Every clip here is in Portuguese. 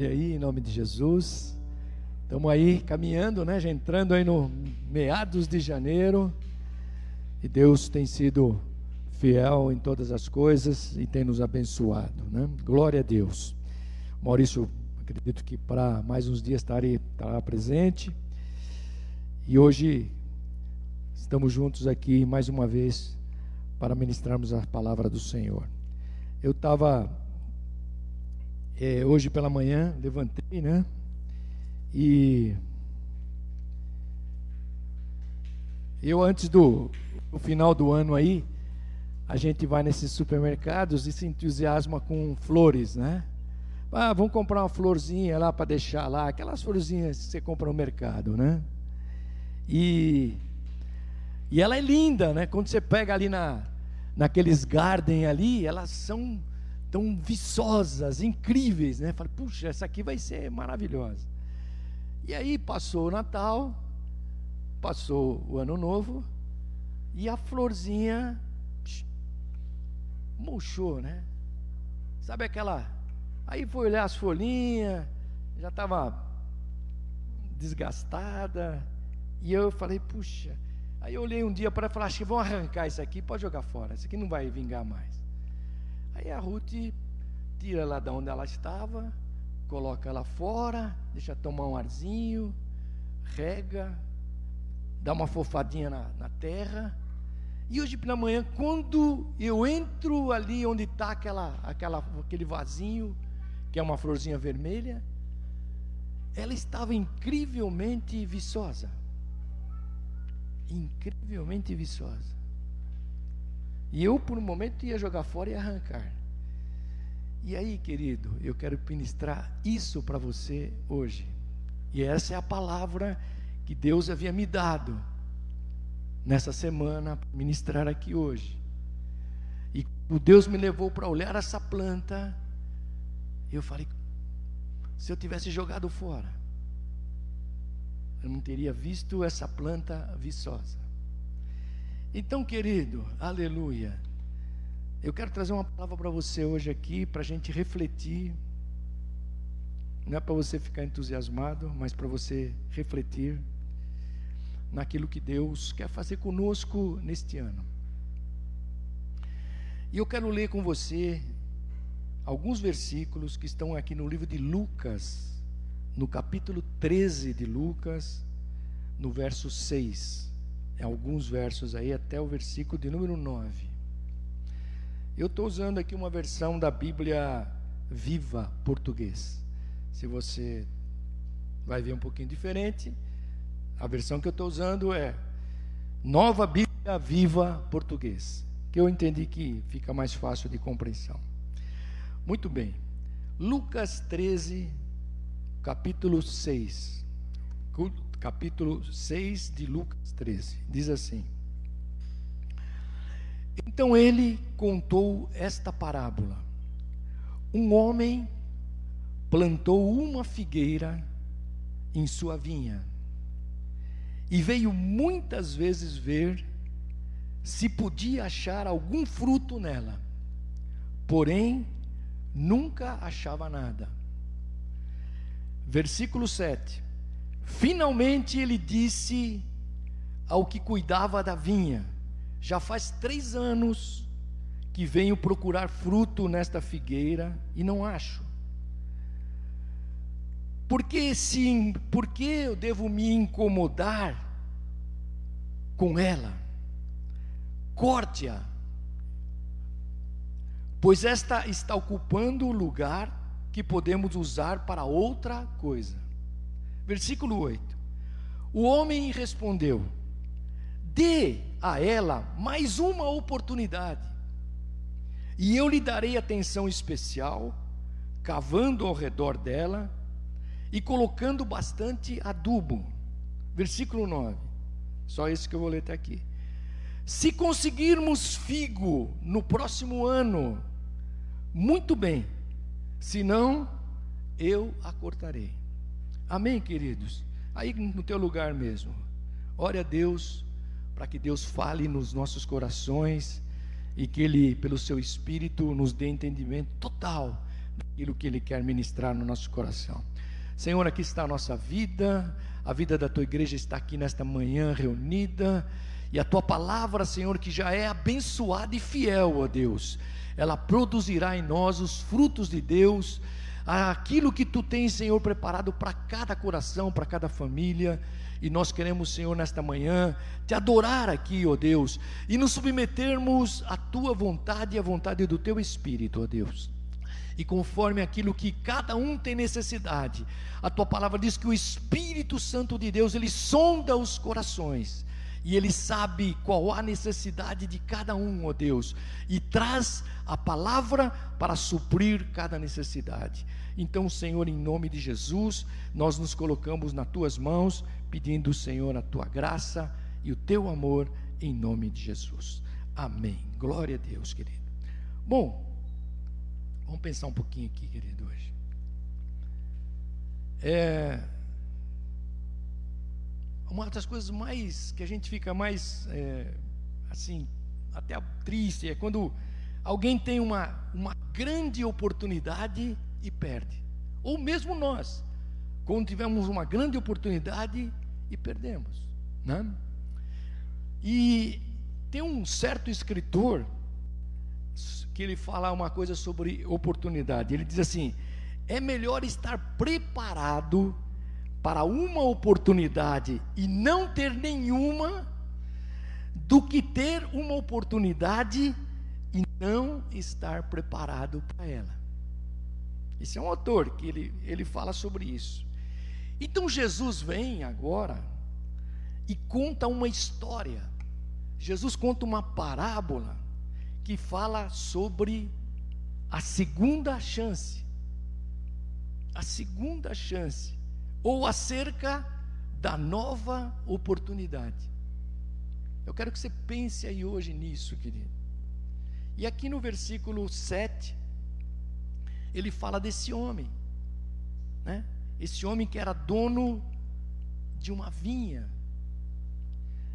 E aí, em nome de Jesus. Estamos aí caminhando, né? Já entrando aí no meados de janeiro. E Deus tem sido fiel em todas as coisas e tem nos abençoado, né? Glória a Deus. Maurício, acredito que para mais uns dias estarei, estará presente. E hoje estamos juntos aqui mais uma vez para ministrarmos a palavra do Senhor. Eu estava é, hoje pela manhã, levantei, né? E eu antes do, do final do ano aí, a gente vai nesses supermercados e se entusiasma com flores, né? Ah, vamos comprar uma florzinha lá para deixar lá, aquelas florzinhas que você compra no mercado, né? E, e ela é linda, né? Quando você pega ali na, naqueles garden ali, elas são tão viçosas, incríveis, né? Falei, puxa, essa aqui vai ser maravilhosa. E aí passou o Natal, passou o Ano Novo, e a florzinha psh, murchou, né? Sabe aquela. Aí foi olhar as folhinhas, já estava desgastada, e eu falei, puxa. Aí eu olhei um dia para falar, acho que vão arrancar isso aqui, pode jogar fora, isso aqui não vai vingar mais. Aí a Ruth tira ela da onde ela estava, coloca ela fora, deixa tomar um arzinho, rega, dá uma fofadinha na, na terra. E hoje pela manhã, quando eu entro ali onde está aquela, aquela, aquele vasinho, que é uma florzinha vermelha, ela estava incrivelmente viçosa. Incrivelmente viçosa. E eu, por um momento, ia jogar fora e arrancar. E aí, querido, eu quero ministrar isso para você hoje. E essa é a palavra que Deus havia me dado nessa semana ministrar aqui hoje. E o Deus me levou para olhar essa planta. Eu falei: se eu tivesse jogado fora, eu não teria visto essa planta viçosa. Então, querido, aleluia. Eu quero trazer uma palavra para você hoje aqui, para a gente refletir. Não é para você ficar entusiasmado, mas para você refletir naquilo que Deus quer fazer conosco neste ano. E eu quero ler com você alguns versículos que estão aqui no livro de Lucas, no capítulo 13 de Lucas, no verso 6 alguns versos aí, até o versículo de número 9. Eu estou usando aqui uma versão da Bíblia Viva Português. Se você vai ver um pouquinho diferente, a versão que eu estou usando é Nova Bíblia Viva Português, que eu entendi que fica mais fácil de compreensão. Muito bem. Lucas 13, capítulo 6 capítulo 6 de Lucas 13. Diz assim: Então ele contou esta parábola. Um homem plantou uma figueira em sua vinha e veio muitas vezes ver se podia achar algum fruto nela. Porém, nunca achava nada. Versículo 7. Finalmente ele disse ao que cuidava da vinha: Já faz três anos que venho procurar fruto nesta figueira e não acho. Por que, sim, por que eu devo me incomodar com ela? Corte-a, pois esta está ocupando o lugar que podemos usar para outra coisa. Versículo 8: O homem respondeu: Dê a ela mais uma oportunidade, e eu lhe darei atenção especial, cavando ao redor dela e colocando bastante adubo. Versículo 9. Só esse que eu vou ler até aqui. Se conseguirmos figo no próximo ano, muito bem, se não, eu a cortarei. Amém, queridos? Aí no teu lugar mesmo. Ore a Deus para que Deus fale nos nossos corações e que Ele, pelo seu Espírito, nos dê entendimento total aquilo que Ele quer ministrar no nosso coração. Senhor, aqui está a nossa vida, a vida da tua igreja está aqui nesta manhã reunida, e a tua palavra, Senhor, que já é abençoada e fiel, ó Deus, ela produzirá em nós os frutos de Deus, aquilo que tu tens, Senhor, preparado para cada coração, para cada família. E nós queremos, Senhor, nesta manhã, te adorar aqui, ó Deus, e nos submetermos à tua vontade e à vontade do teu Espírito, ó Deus. E conforme aquilo que cada um tem necessidade, a tua palavra diz que o Espírito Santo de Deus, ele sonda os corações e Ele sabe qual a necessidade de cada um, ó Deus, e traz a palavra para suprir cada necessidade. Então, Senhor, em nome de Jesus, nós nos colocamos nas tuas mãos, pedindo, Senhor, a tua graça e o teu amor, em nome de Jesus. Amém. Glória a Deus, querido. Bom, vamos pensar um pouquinho aqui, querido, hoje. É uma das coisas mais que a gente fica mais é, assim até triste é quando alguém tem uma, uma grande oportunidade e perde ou mesmo nós quando tivemos uma grande oportunidade e perdemos né? e tem um certo escritor que ele fala uma coisa sobre oportunidade ele diz assim é melhor estar preparado para uma oportunidade e não ter nenhuma, do que ter uma oportunidade e não estar preparado para ela. Esse é um autor que ele, ele fala sobre isso. Então Jesus vem agora e conta uma história. Jesus conta uma parábola que fala sobre a segunda chance. A segunda chance ou acerca da nova oportunidade. Eu quero que você pense aí hoje nisso, querido. E aqui no versículo 7, ele fala desse homem, né? Esse homem que era dono de uma vinha.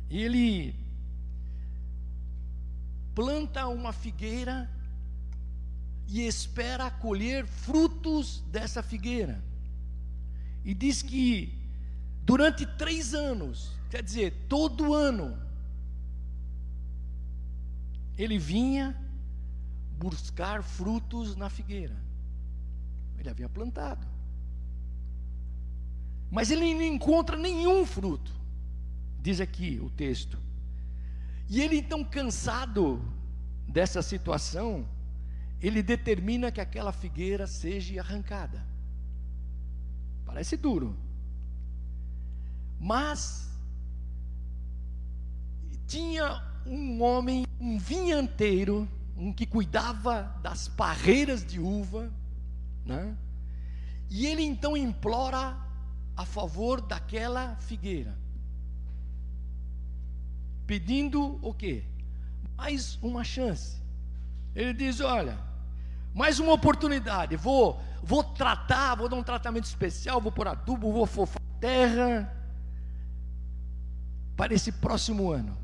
E ele planta uma figueira e espera colher frutos dessa figueira. E diz que durante três anos, quer dizer, todo ano, ele vinha buscar frutos na figueira. Ele havia plantado. Mas ele não encontra nenhum fruto, diz aqui o texto. E ele, então, cansado dessa situação, ele determina que aquela figueira seja arrancada. Parece duro. Mas tinha um homem, um vinhanteiro, um que cuidava das parreiras de uva, né? E ele então implora a favor daquela figueira. Pedindo o quê? Mais uma chance. Ele diz: "Olha, mais uma oportunidade. Vou, vou tratar, vou dar um tratamento especial, vou pôr adubo, vou fofar terra para esse próximo ano.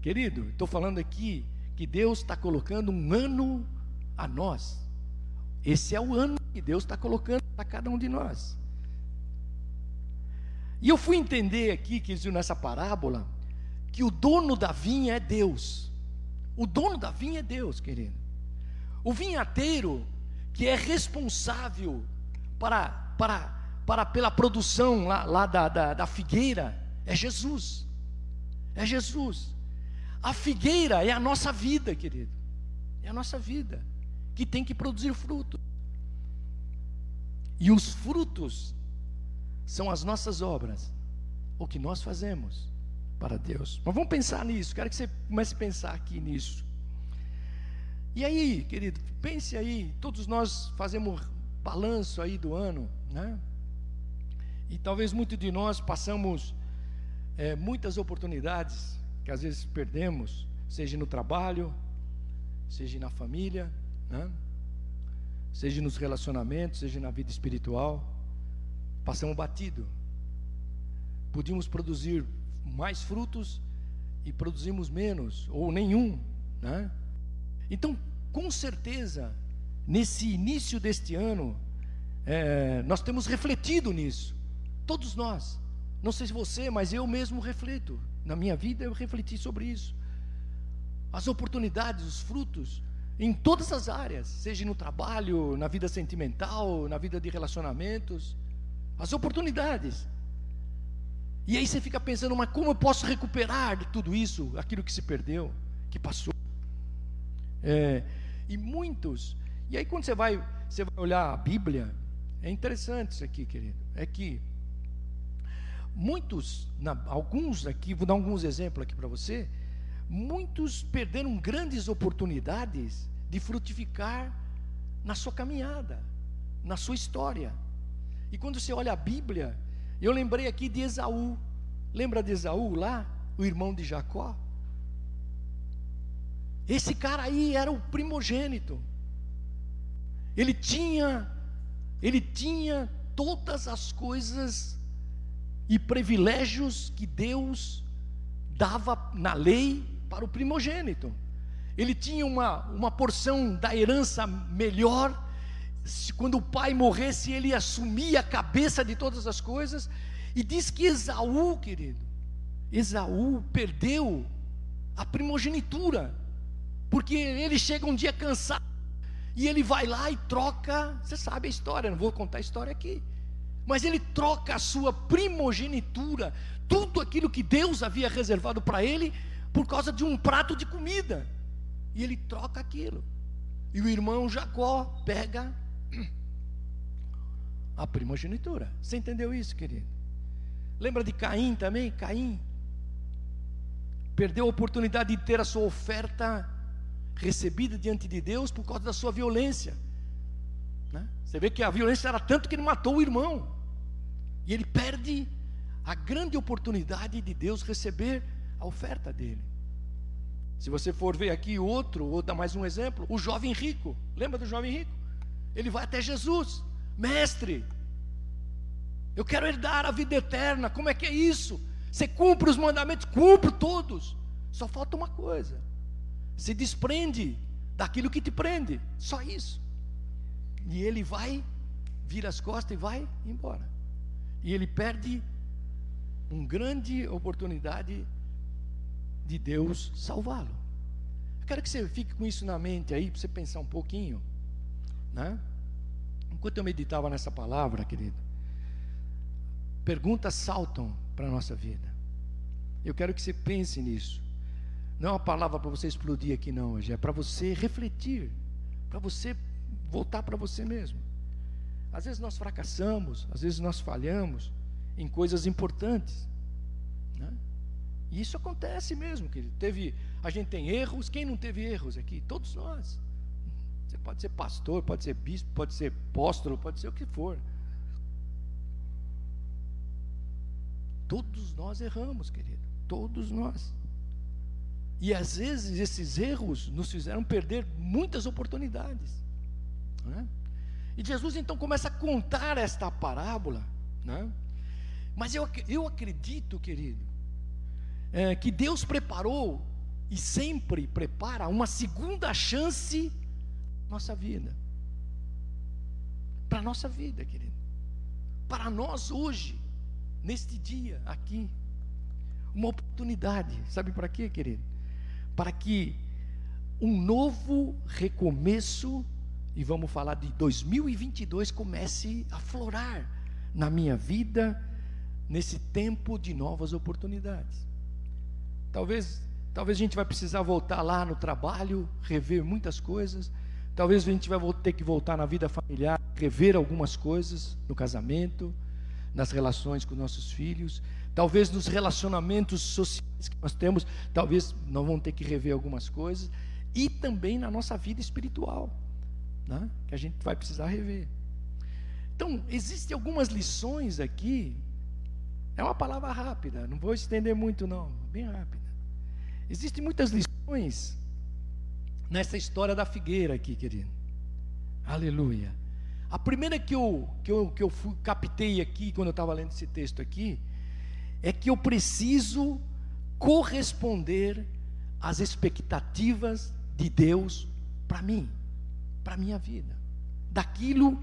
Querido, estou falando aqui que Deus está colocando um ano a nós. Esse é o ano que Deus está colocando para cada um de nós. E eu fui entender aqui, que nessa parábola, que o dono da vinha é Deus. O dono da vinha é Deus, querido. O vinhateiro, que é responsável para, para, para pela produção lá, lá da, da, da figueira, é Jesus. É Jesus. A figueira é a nossa vida, querido. É a nossa vida que tem que produzir fruto. E os frutos são as nossas obras, o que nós fazemos para Deus. Mas vamos pensar nisso. Quero que você comece a pensar aqui nisso. E aí, querido, pense aí, todos nós fazemos balanço aí do ano, né? E talvez muitos de nós passamos é, muitas oportunidades que às vezes perdemos, seja no trabalho, seja na família, né? seja nos relacionamentos, seja na vida espiritual. Passamos batido. Podíamos produzir mais frutos e produzimos menos, ou nenhum, né? Então, com certeza, nesse início deste ano, é, nós temos refletido nisso, todos nós. Não sei se você, mas eu mesmo reflito. Na minha vida eu refleti sobre isso. As oportunidades, os frutos, em todas as áreas, seja no trabalho, na vida sentimental, na vida de relacionamentos, as oportunidades. E aí você fica pensando, mas como eu posso recuperar de tudo isso, aquilo que se perdeu, que passou? É, e muitos, e aí quando você vai, você vai olhar a Bíblia, é interessante isso aqui, querido, é que muitos, na, alguns aqui, vou dar alguns exemplos aqui para você, muitos perderam grandes oportunidades de frutificar na sua caminhada, na sua história. E quando você olha a Bíblia, eu lembrei aqui de Esaú. Lembra de Esaú lá, o irmão de Jacó? Esse cara aí era o primogênito. Ele tinha ele tinha todas as coisas e privilégios que Deus dava na lei para o primogênito. Ele tinha uma, uma porção da herança melhor. Se, quando o pai morresse, ele assumia a cabeça de todas as coisas. E diz que Esaú, querido, Esaú perdeu a primogenitura, porque ele chega um dia cansado e ele vai lá e troca, você sabe a história, não vou contar a história aqui. Mas ele troca a sua primogenitura, tudo aquilo que Deus havia reservado para ele, por causa de um prato de comida. E ele troca aquilo. E o irmão Jacó pega a primogenitura. Você entendeu isso, querido? Lembra de Caim também? Caim perdeu a oportunidade de ter a sua oferta recebida diante de Deus por causa da sua violência. Né? Você vê que a violência era tanto que ele matou o irmão. E ele perde a grande oportunidade de Deus receber a oferta dele. Se você for ver aqui outro, ou dar mais um exemplo, o jovem rico. Lembra do jovem rico? Ele vai até Jesus, mestre. Eu quero herdar a vida eterna. Como é que é isso? Você cumpre os mandamentos? Cumpro todos. Só falta uma coisa: se desprende daquilo que te prende. Só isso. E ele vai, vira as costas e vai embora. E ele perde uma grande oportunidade de Deus salvá-lo. Quero que você fique com isso na mente aí, para você pensar um pouquinho. Né? Enquanto eu meditava nessa palavra, querido, perguntas saltam para a nossa vida. Eu quero que você pense nisso. Não é uma palavra para você explodir aqui, não, hoje. É para você refletir, para você voltar para você mesmo. Às vezes nós fracassamos, às vezes nós falhamos em coisas importantes. Né? E isso acontece mesmo, querido. Teve, a gente tem erros, quem não teve erros aqui? Todos nós. Você pode ser pastor, pode ser bispo, pode ser apóstolo, pode ser o que for. Todos nós erramos, querido. Todos nós. E às vezes esses erros nos fizeram perder muitas oportunidades. Né? E Jesus então começa a contar esta parábola. Né? Mas eu, eu acredito, querido, é, que Deus preparou e sempre prepara uma segunda chance nossa vida. Para a nossa vida, querido. Para nós hoje, neste dia aqui. Uma oportunidade. Sabe para quê, querido? Para que um novo recomeço, e vamos falar de 2022, comece a florar na minha vida, nesse tempo de novas oportunidades. Talvez, talvez a gente vai precisar voltar lá no trabalho, rever muitas coisas. Talvez a gente vai ter que voltar na vida familiar, rever algumas coisas no casamento, nas relações com nossos filhos talvez nos relacionamentos sociais que nós temos, talvez nós vamos ter que rever algumas coisas, e também na nossa vida espiritual, né? que a gente vai precisar rever. Então, existem algumas lições aqui, é uma palavra rápida, não vou estender muito, não, bem rápida. Existem muitas lições nessa história da figueira aqui, querido. Aleluia. A primeira que eu, que eu, que eu fui, captei aqui, quando eu estava lendo esse texto aqui, é que eu preciso corresponder às expectativas de Deus para mim, para minha vida, daquilo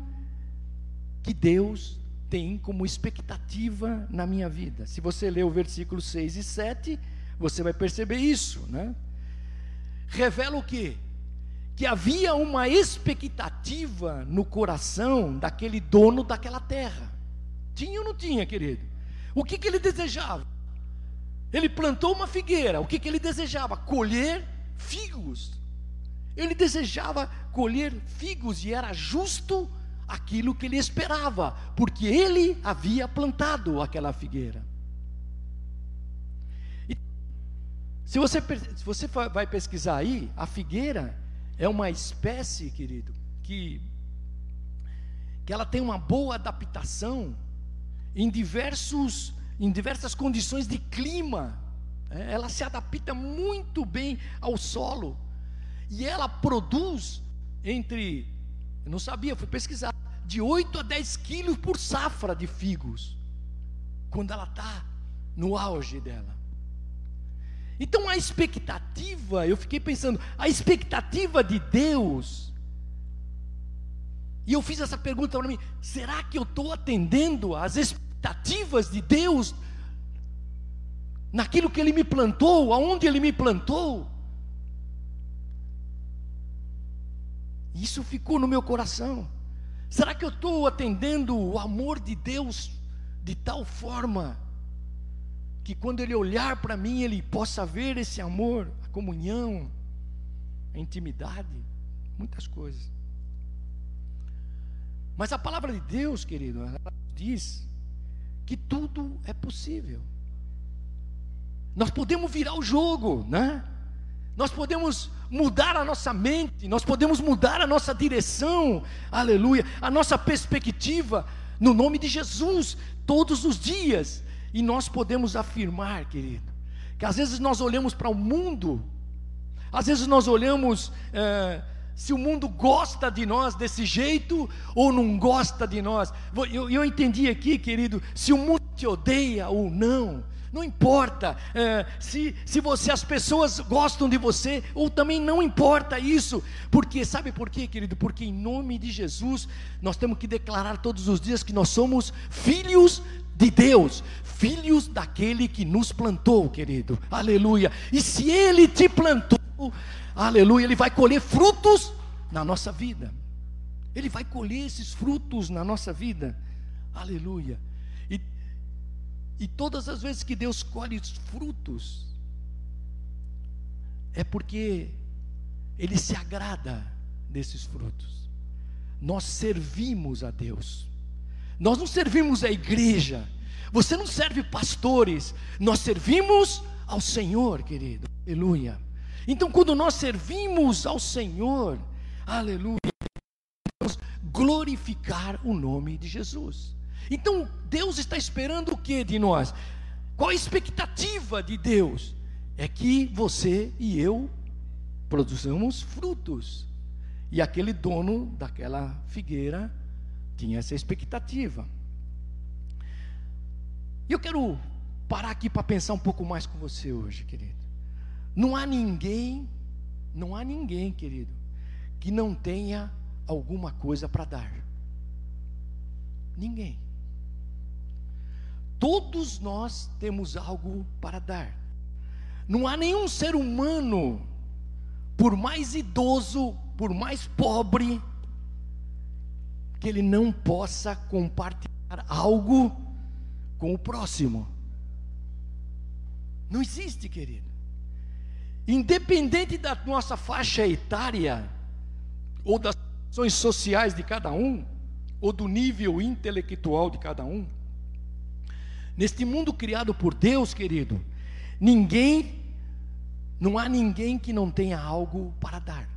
que Deus tem como expectativa na minha vida. Se você ler o versículo 6 e 7, você vai perceber isso, né? Revela o quê? Que havia uma expectativa no coração daquele dono daquela terra. Tinha ou não tinha, querido? O que, que ele desejava? Ele plantou uma figueira. O que, que ele desejava? Colher figos. Ele desejava colher figos e era justo aquilo que ele esperava, porque ele havia plantado aquela figueira. E se você, se você vai pesquisar aí, a figueira é uma espécie, querido, que, que ela tem uma boa adaptação em diversos em diversas condições de clima. É, ela se adapta muito bem ao solo. E ela produz entre, eu não sabia, fui pesquisar, de 8 a 10 quilos por safra de figos, quando ela está no auge dela. Então a expectativa, eu fiquei pensando, a expectativa de Deus, e eu fiz essa pergunta para mim: será que eu estou atendendo às expectativas de Deus naquilo que Ele me plantou, aonde Ele me plantou? Isso ficou no meu coração. Será que eu estou atendendo o amor de Deus de tal forma que quando Ele olhar para mim, Ele possa ver esse amor, a comunhão, a intimidade, muitas coisas. Mas a palavra de Deus, querido, diz que tudo é possível. Nós podemos virar o jogo, né? Nós podemos mudar a nossa mente, nós podemos mudar a nossa direção, aleluia, a nossa perspectiva, no nome de Jesus, todos os dias. E nós podemos afirmar, querido, que às vezes nós olhamos para o mundo, às vezes nós olhamos é, se o mundo gosta de nós desse jeito ou não gosta de nós. Eu, eu entendi aqui, querido, se o mundo te odeia ou não não importa é, se, se você as pessoas gostam de você ou também não importa isso, porque sabe por quê, querido? Porque em nome de Jesus nós temos que declarar todos os dias que nós somos filhos de Deus, filhos daquele que nos plantou, querido. Aleluia. E se ele te plantou, aleluia, ele vai colher frutos na nossa vida. Ele vai colher esses frutos na nossa vida. Aleluia. E todas as vezes que Deus colhe os frutos, é porque Ele se agrada desses frutos. Nós servimos a Deus, nós não servimos a igreja, você não serve pastores, nós servimos ao Senhor, querido, aleluia. Então, quando nós servimos ao Senhor, aleluia, vamos glorificar o nome de Jesus. Então Deus está esperando o que de nós? Qual a expectativa de Deus? É que você e eu produzamos frutos. E aquele dono daquela figueira tinha essa expectativa. E eu quero parar aqui para pensar um pouco mais com você hoje, querido. Não há ninguém, não há ninguém, querido, que não tenha alguma coisa para dar. Ninguém. Todos nós temos algo para dar. Não há nenhum ser humano, por mais idoso, por mais pobre, que ele não possa compartilhar algo com o próximo. Não existe, querido. Independente da nossa faixa etária, ou das ações sociais de cada um, ou do nível intelectual de cada um, Neste mundo criado por Deus, querido, ninguém, não há ninguém que não tenha algo para dar.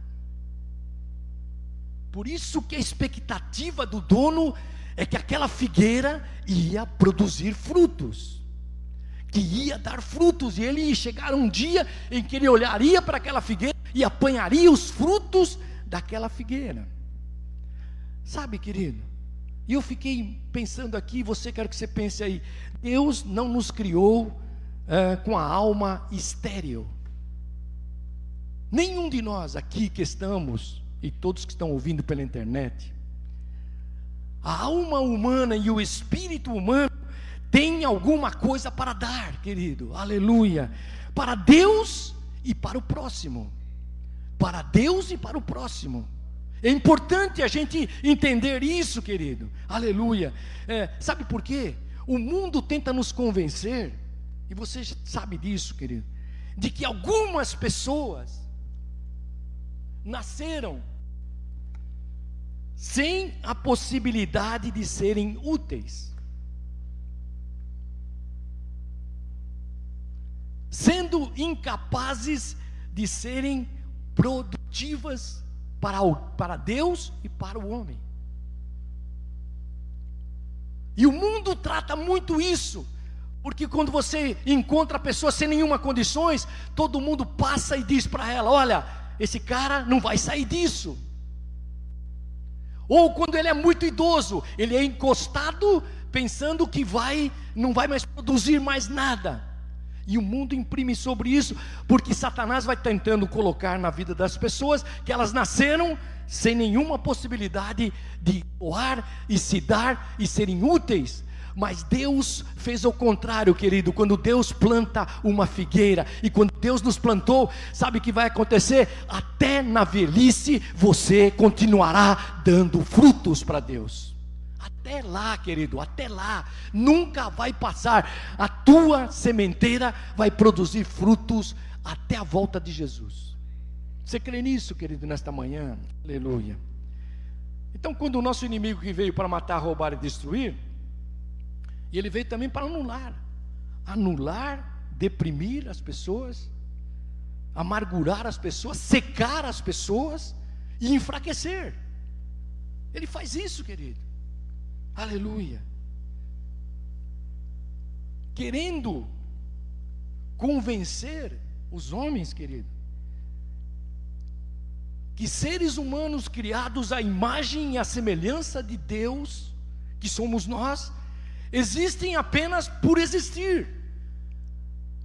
Por isso que a expectativa do dono é que aquela figueira ia produzir frutos, que ia dar frutos, e ele ia chegar um dia em que ele olharia para aquela figueira e apanharia os frutos daquela figueira. Sabe, querido, e eu fiquei pensando aqui, você quer que você pense aí, Deus não nos criou é, com a alma estéril. Nenhum de nós aqui que estamos e todos que estão ouvindo pela internet, a alma humana e o espírito humano têm alguma coisa para dar, querido, aleluia, para Deus e para o próximo. Para Deus e para o próximo. É importante a gente entender isso, querido, aleluia. É, sabe por quê? O mundo tenta nos convencer, e você sabe disso, querido, de que algumas pessoas nasceram sem a possibilidade de serem úteis. Sendo incapazes de serem produtivas para, o, para Deus e para o homem. E o mundo trata muito isso, porque quando você encontra a pessoa sem nenhuma condições, todo mundo passa e diz para ela: olha, esse cara não vai sair disso. Ou quando ele é muito idoso, ele é encostado pensando que vai, não vai mais produzir mais nada. E o mundo imprime sobre isso, porque Satanás vai tentando colocar na vida das pessoas que elas nasceram sem nenhuma possibilidade de doar e se dar e serem úteis. Mas Deus fez o contrário, querido. Quando Deus planta uma figueira, e quando Deus nos plantou, sabe o que vai acontecer? Até na velhice você continuará dando frutos para Deus. Até lá, querido, até lá, nunca vai passar. A tua sementeira vai produzir frutos até a volta de Jesus. Você crê nisso, querido, nesta manhã? Aleluia. Então, quando o nosso inimigo que veio para matar, roubar e destruir, ele veio também para anular anular, deprimir as pessoas, amargurar as pessoas, secar as pessoas e enfraquecer. Ele faz isso, querido. Aleluia. Querendo convencer os homens, querido, que seres humanos criados à imagem e à semelhança de Deus, que somos nós, existem apenas por existir.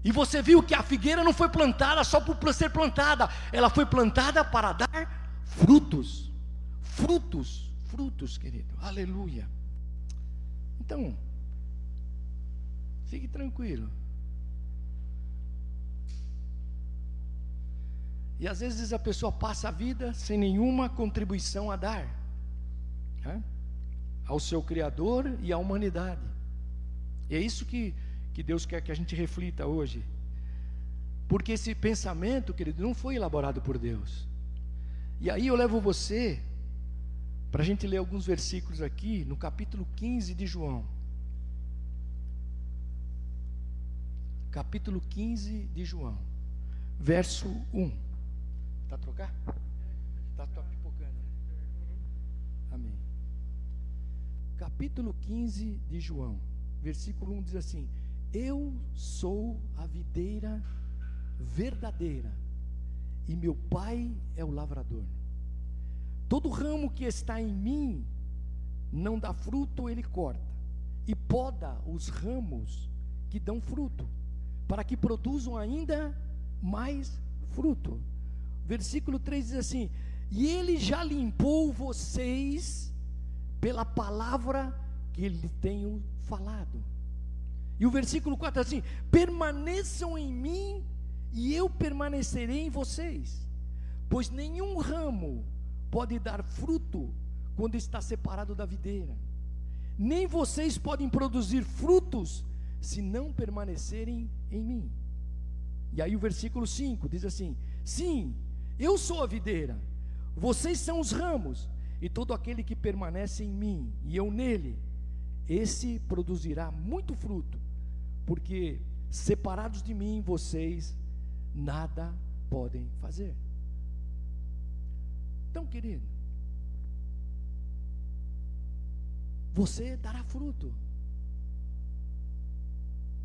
E você viu que a figueira não foi plantada só por ser plantada, ela foi plantada para dar frutos. Frutos, frutos, querido. Aleluia. Então, fique tranquilo. E às vezes a pessoa passa a vida sem nenhuma contribuição a dar né? ao seu Criador e à humanidade. E é isso que, que Deus quer que a gente reflita hoje. Porque esse pensamento, querido, não foi elaborado por Deus. E aí eu levo você para a gente ler alguns versículos aqui no capítulo 15 de João. Capítulo 15 de João, verso 1. Está a trocar? Está tá pipocando. Né? Amém. Capítulo 15 de João versículo 1 diz assim: Eu sou a videira verdadeira, e meu pai é o lavrador. Todo ramo que está em mim não dá fruto, ele corta, e poda os ramos que dão fruto, para que produzam ainda mais fruto. Versículo 3 diz assim: E ele já limpou vocês pela palavra que lhe tenho falado. E o versículo 4 é assim: permaneçam em mim e eu permanecerei em vocês, pois nenhum ramo pode dar fruto quando está separado da videira, nem vocês podem produzir frutos se não permanecerem em mim. E aí o versículo 5 diz assim: Sim, eu sou a videira, vocês são os ramos, e todo aquele que permanece em mim e eu nele, esse produzirá muito fruto, porque separados de mim, vocês nada podem fazer. Então, querido, você dará fruto.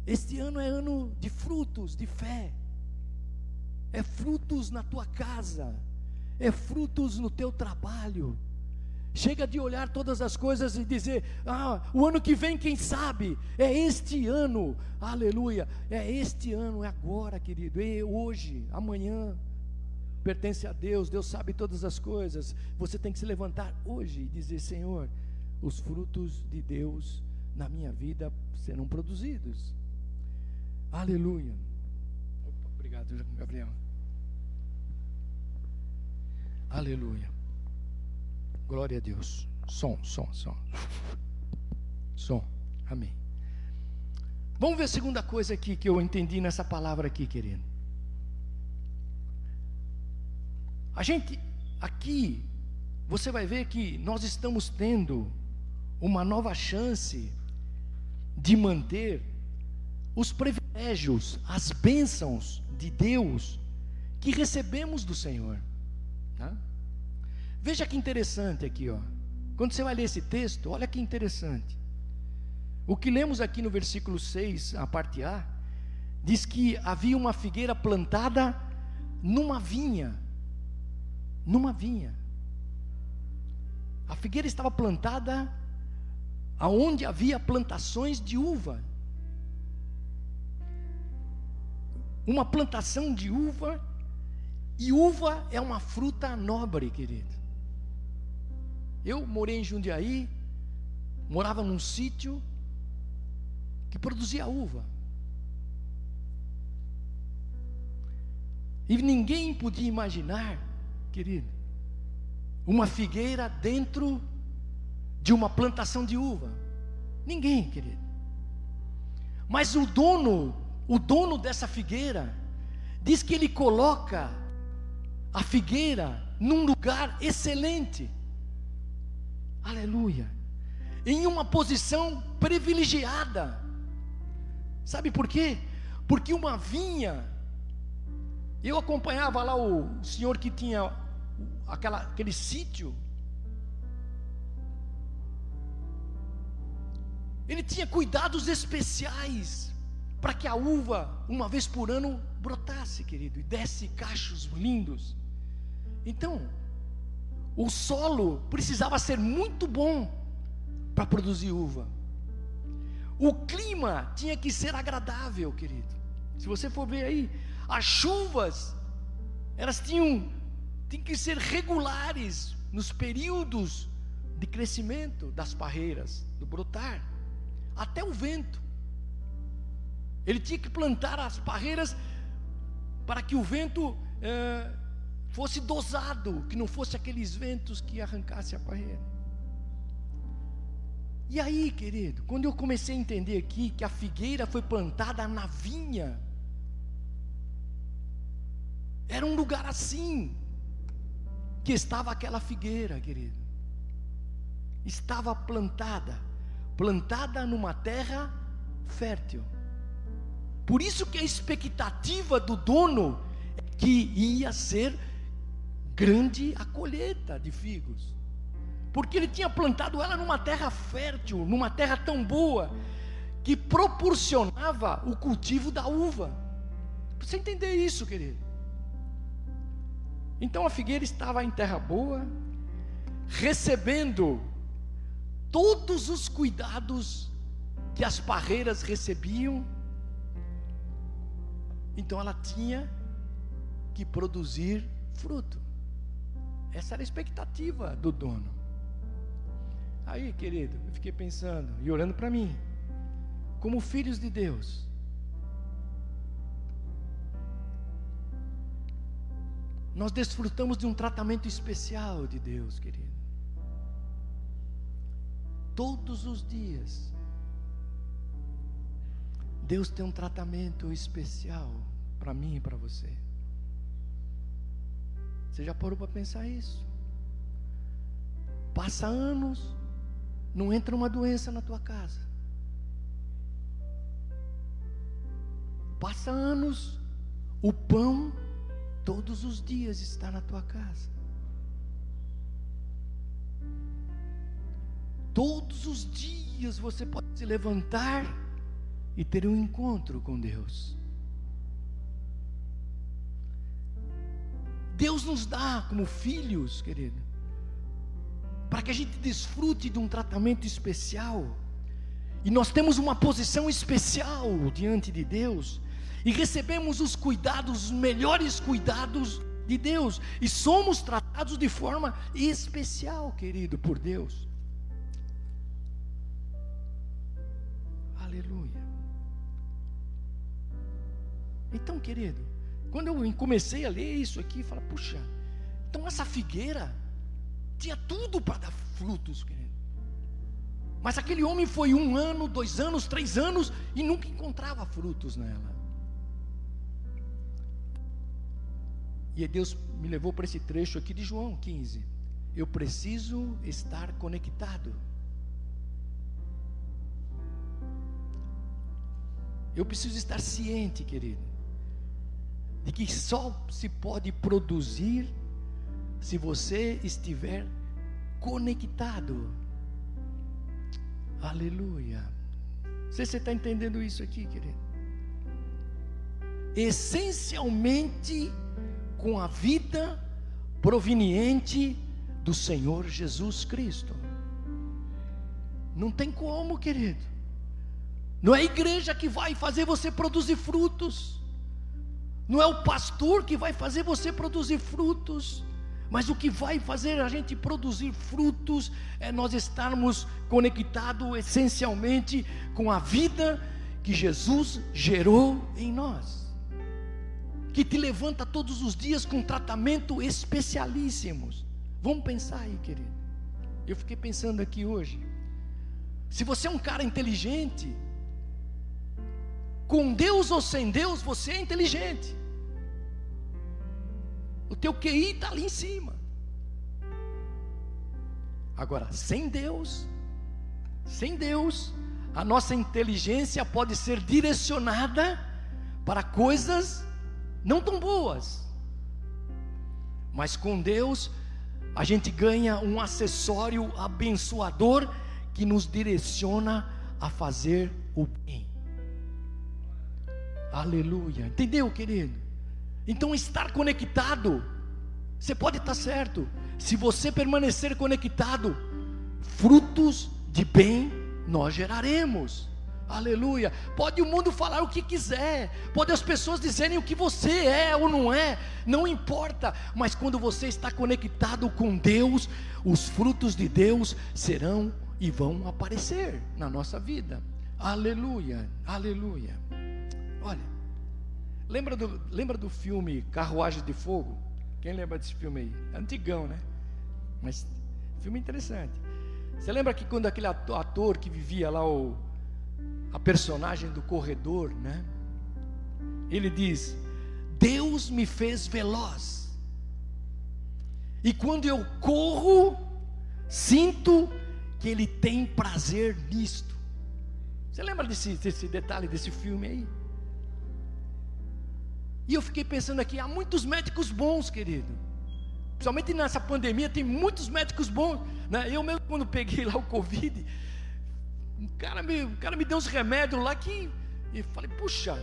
Este ano é ano de frutos, de fé. É frutos na tua casa, é frutos no teu trabalho, Chega de olhar todas as coisas e dizer: ah, o ano que vem, quem sabe? É este ano, aleluia. É este ano, é agora, querido. É hoje, amanhã. Pertence a Deus, Deus sabe todas as coisas. Você tem que se levantar hoje e dizer: Senhor, os frutos de Deus na minha vida serão produzidos. Aleluia. Opa, obrigado, Gabriel. Aleluia. Glória a Deus. Som, som, som. Som. Amém. Vamos ver a segunda coisa aqui que eu entendi nessa palavra aqui, querido. A gente aqui, você vai ver que nós estamos tendo uma nova chance de manter os privilégios, as bênçãos de Deus que recebemos do Senhor. Tá? Veja que interessante aqui, ó. Quando você vai ler esse texto, olha que interessante. O que lemos aqui no versículo 6, a parte A, diz que havia uma figueira plantada numa vinha. Numa vinha. A figueira estava plantada aonde havia plantações de uva. Uma plantação de uva, e uva é uma fruta nobre, querido. Eu morei em Jundiaí, morava num sítio que produzia uva. E ninguém podia imaginar, querido, uma figueira dentro de uma plantação de uva. Ninguém, querido. Mas o dono, o dono dessa figueira, diz que ele coloca a figueira num lugar excelente. Aleluia. Em uma posição privilegiada. Sabe por quê? Porque uma vinha. Eu acompanhava lá o senhor que tinha aquela, aquele sítio Ele tinha cuidados especiais para que a uva, uma vez por ano, brotasse, querido, e desse cachos lindos. Então, o solo precisava ser muito bom para produzir uva. O clima tinha que ser agradável, querido. Se você for ver aí, as chuvas, elas tinham, tinham que ser regulares nos períodos de crescimento das parreiras, do brotar até o vento. Ele tinha que plantar as barreiras para que o vento é, fosse dosado, que não fosse aqueles ventos que arrancasse a barreira. E aí, querido, quando eu comecei a entender aqui que a figueira foi plantada na vinha, era um lugar assim que estava aquela figueira, querido. Estava plantada plantada numa terra fértil. Por isso que a expectativa do dono é que ia ser grande a colheita de figos. Porque ele tinha plantado ela numa terra fértil, numa terra tão boa, que proporcionava o cultivo da uva. Você entender isso, querido. Então a figueira estava em terra boa, recebendo todos os cuidados que as parreiras recebiam, então ela tinha que produzir fruto. Essa era a expectativa do dono. Aí, querido, eu fiquei pensando e orando para mim, como filhos de Deus, nós desfrutamos de um tratamento especial de Deus, querido todos os dias. Deus tem um tratamento especial para mim e para você. Você já parou para pensar isso? Passa anos, não entra uma doença na tua casa. Passa anos, o pão todos os dias está na tua casa. Todos os dias você pode se levantar e ter um encontro com Deus. Deus nos dá como filhos, querido, para que a gente desfrute de um tratamento especial. E nós temos uma posição especial diante de Deus e recebemos os cuidados, os melhores cuidados de Deus e somos tratados de forma especial, querido, por Deus. Aleluia. Então, querido, quando eu comecei a ler isso aqui, fala, puxa, então essa figueira tinha tudo para dar frutos, querido. Mas aquele homem foi um ano, dois anos, três anos e nunca encontrava frutos nela. E Deus me levou para esse trecho aqui de João 15. Eu preciso estar conectado. Eu preciso estar ciente, querido, de que só se pode produzir se você estiver conectado. Aleluia. Não sei se você está entendendo isso aqui, querido. Essencialmente com a vida proveniente do Senhor Jesus Cristo. Não tem como, querido. Não é a igreja que vai fazer você produzir frutos. Não é o pastor que vai fazer você produzir frutos. Mas o que vai fazer a gente produzir frutos é nós estarmos conectados essencialmente com a vida que Jesus gerou em nós, que te levanta todos os dias com tratamento especialíssimos. Vamos pensar aí, querido. Eu fiquei pensando aqui hoje. Se você é um cara inteligente, com Deus ou sem Deus, você é inteligente. O teu QI está ali em cima. Agora, sem Deus, sem Deus, a nossa inteligência pode ser direcionada para coisas não tão boas. Mas com Deus, a gente ganha um acessório abençoador que nos direciona a fazer o bem. Aleluia. Entendeu, querido? Então, estar conectado, você pode estar certo, se você permanecer conectado, frutos de bem nós geraremos. Aleluia. Pode o mundo falar o que quiser, pode as pessoas dizerem o que você é ou não é, não importa, mas quando você está conectado com Deus, os frutos de Deus serão e vão aparecer na nossa vida. Aleluia. Aleluia. Olha, Lembra do, lembra do filme Carruagem de Fogo? Quem lembra desse filme aí? É antigão, né? Mas filme interessante. Você lembra que quando aquele ator, ator que vivia lá o, a personagem do corredor, né? Ele diz: Deus me fez veloz. E quando eu corro, sinto que Ele tem prazer nisto. Você lembra desse, desse detalhe desse filme aí? E eu fiquei pensando aqui, há muitos médicos bons, querido. Principalmente nessa pandemia, tem muitos médicos bons. Né? Eu mesmo, quando peguei lá o Covid, o cara me, o cara me deu uns remédios lá que. E falei, puxa,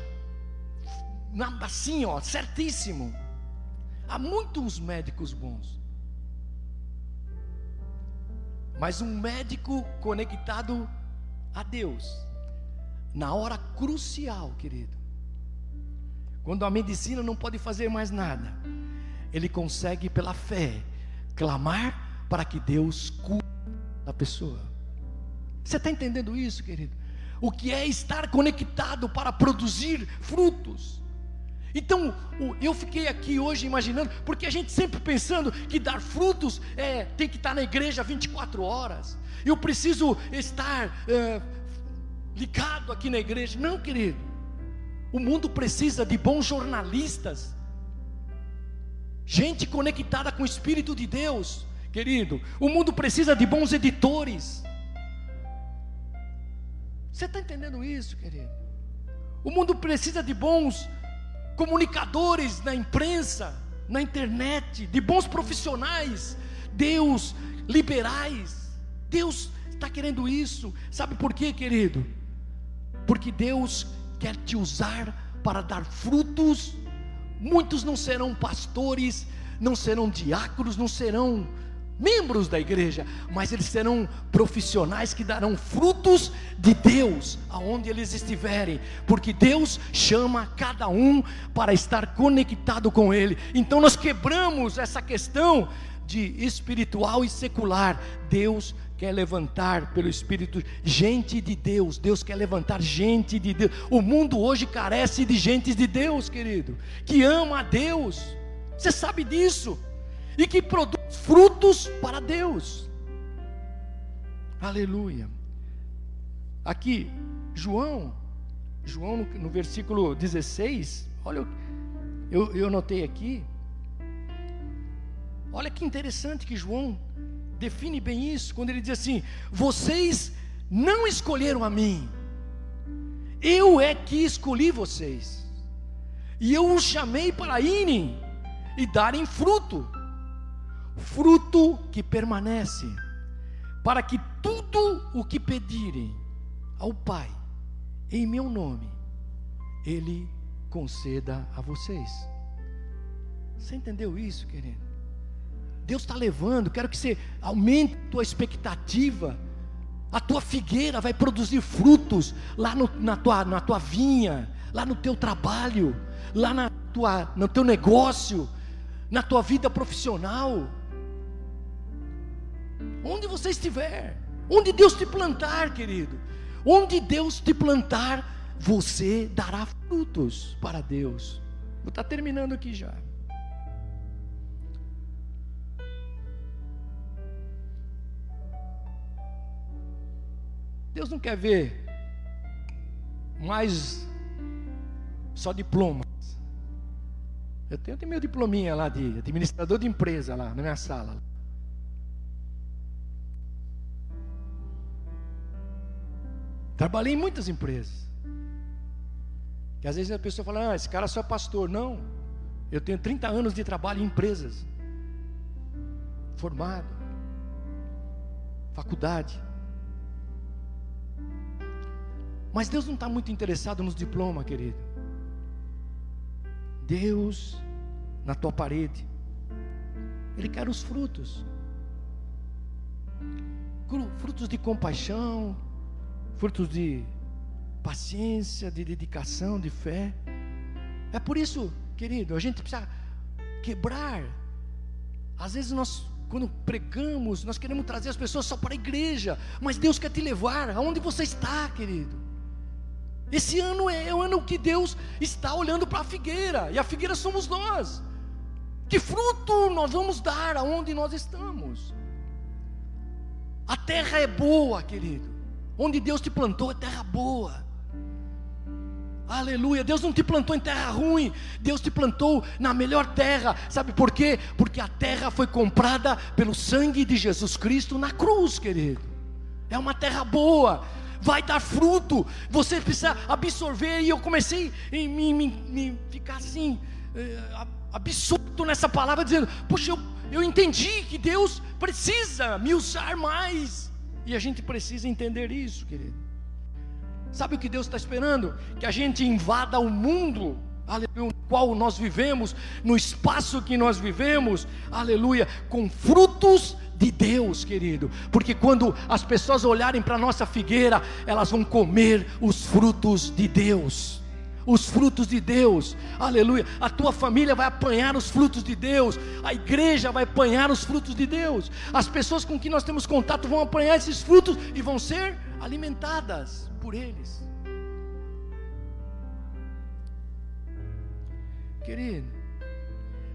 assim, ó, certíssimo. Há muitos médicos bons. Mas um médico conectado a Deus, na hora crucial, querido, quando a medicina não pode fazer mais nada, ele consegue, pela fé, clamar para que Deus cure a pessoa. Você está entendendo isso, querido? O que é estar conectado para produzir frutos? Então, eu fiquei aqui hoje imaginando, porque a gente sempre pensando que dar frutos é, tem que estar na igreja 24 horas. Eu preciso estar é, ligado aqui na igreja. Não, querido. O mundo precisa de bons jornalistas, gente conectada com o Espírito de Deus, querido. O mundo precisa de bons editores. Você está entendendo isso, querido? O mundo precisa de bons comunicadores na imprensa, na internet, de bons profissionais, Deus, liberais. Deus está querendo isso. Sabe por quê, querido? Porque Deus quer te usar para dar frutos. Muitos não serão pastores, não serão diáconos, não serão membros da igreja, mas eles serão profissionais que darão frutos de Deus aonde eles estiverem, porque Deus chama cada um para estar conectado com Ele. Então nós quebramos essa questão de espiritual e secular. Deus quer levantar pelo Espírito gente de Deus. Deus quer levantar gente de Deus. O mundo hoje carece de gente de Deus, querido, que ama a Deus. Você sabe disso e que produz frutos para Deus. Aleluia. Aqui, João, João no, no versículo 16, olha, eu, eu notei aqui. Olha que interessante que João define bem isso, quando ele diz assim: Vocês não escolheram a mim, eu é que escolhi vocês, e eu os chamei para irem e darem fruto, fruto que permanece, para que tudo o que pedirem ao Pai, em meu nome, Ele conceda a vocês. Você entendeu isso, querido? Deus está levando, quero que você aumente a tua expectativa. A tua figueira vai produzir frutos lá no, na, tua, na tua vinha, lá no teu trabalho, lá na tua, no teu negócio, na tua vida profissional. Onde você estiver, onde Deus te plantar, querido, onde Deus te plantar, você dará frutos para Deus. Vou estar terminando aqui já. Deus não quer ver mais só diplomas. Eu tenho, tenho meu diplominha lá de administrador de empresa lá na minha sala. Trabalhei em muitas empresas. Que às vezes a pessoa fala, ah, esse cara só é pastor. Não. Eu tenho 30 anos de trabalho em empresas. Formado. Faculdade. Mas Deus não está muito interessado nos diplomas, querido. Deus, na tua parede, Ele quer os frutos frutos de compaixão, frutos de paciência, de dedicação, de fé. É por isso, querido, a gente precisa quebrar. Às vezes nós, quando pregamos, nós queremos trazer as pessoas só para a igreja, mas Deus quer te levar aonde você está, querido. Esse ano é o ano que Deus está olhando para a figueira, e a figueira somos nós. Que fruto nós vamos dar aonde nós estamos? A terra é boa, querido. Onde Deus te plantou é terra boa. Aleluia. Deus não te plantou em terra ruim. Deus te plantou na melhor terra. Sabe por quê? Porque a terra foi comprada pelo sangue de Jesus Cristo na cruz, querido. É uma terra boa vai dar fruto. Você precisa absorver. E eu comecei me, me ficar assim, eh, absorto nessa palavra, dizendo: Puxa, eu, eu entendi que Deus precisa me usar mais. E a gente precisa entender isso, querido. Sabe o que Deus está esperando? Que a gente invada o mundo aleluia, no qual nós vivemos, no espaço que nós vivemos, aleluia, com frutos de Deus, querido, porque quando as pessoas olharem para a nossa figueira, elas vão comer os frutos de Deus. Os frutos de Deus, aleluia. A tua família vai apanhar os frutos de Deus, a igreja vai apanhar os frutos de Deus, as pessoas com quem nós temos contato vão apanhar esses frutos e vão ser alimentadas por eles. Querido,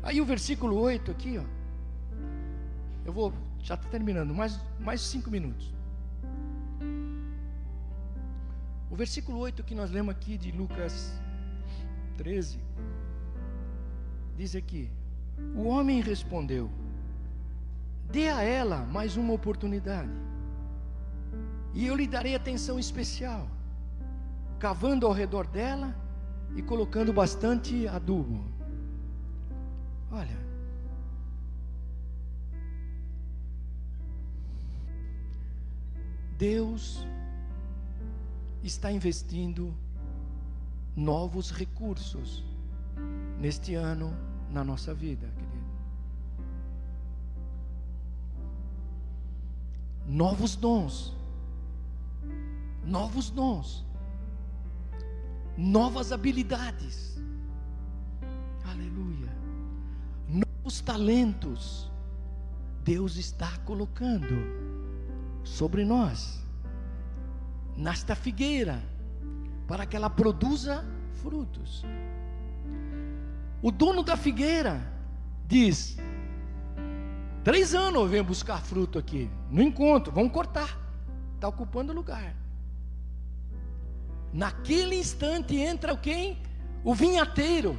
aí o versículo 8 aqui, ó. Eu vou já está terminando, mais, mais cinco minutos. O versículo 8 que nós lemos aqui de Lucas 13, diz aqui: O homem respondeu: Dê a ela mais uma oportunidade, e eu lhe darei atenção especial, cavando ao redor dela e colocando bastante adubo. Olha, Deus está investindo novos recursos neste ano na nossa vida, querido. novos dons, novos dons, novas habilidades, aleluia, novos talentos, Deus está colocando sobre nós, nesta figueira, para que ela produza frutos. O dono da figueira diz: Três anos eu venho buscar fruto aqui, não encontro, vamos cortar, está ocupando lugar. Naquele instante entra quem? O vinhateiro,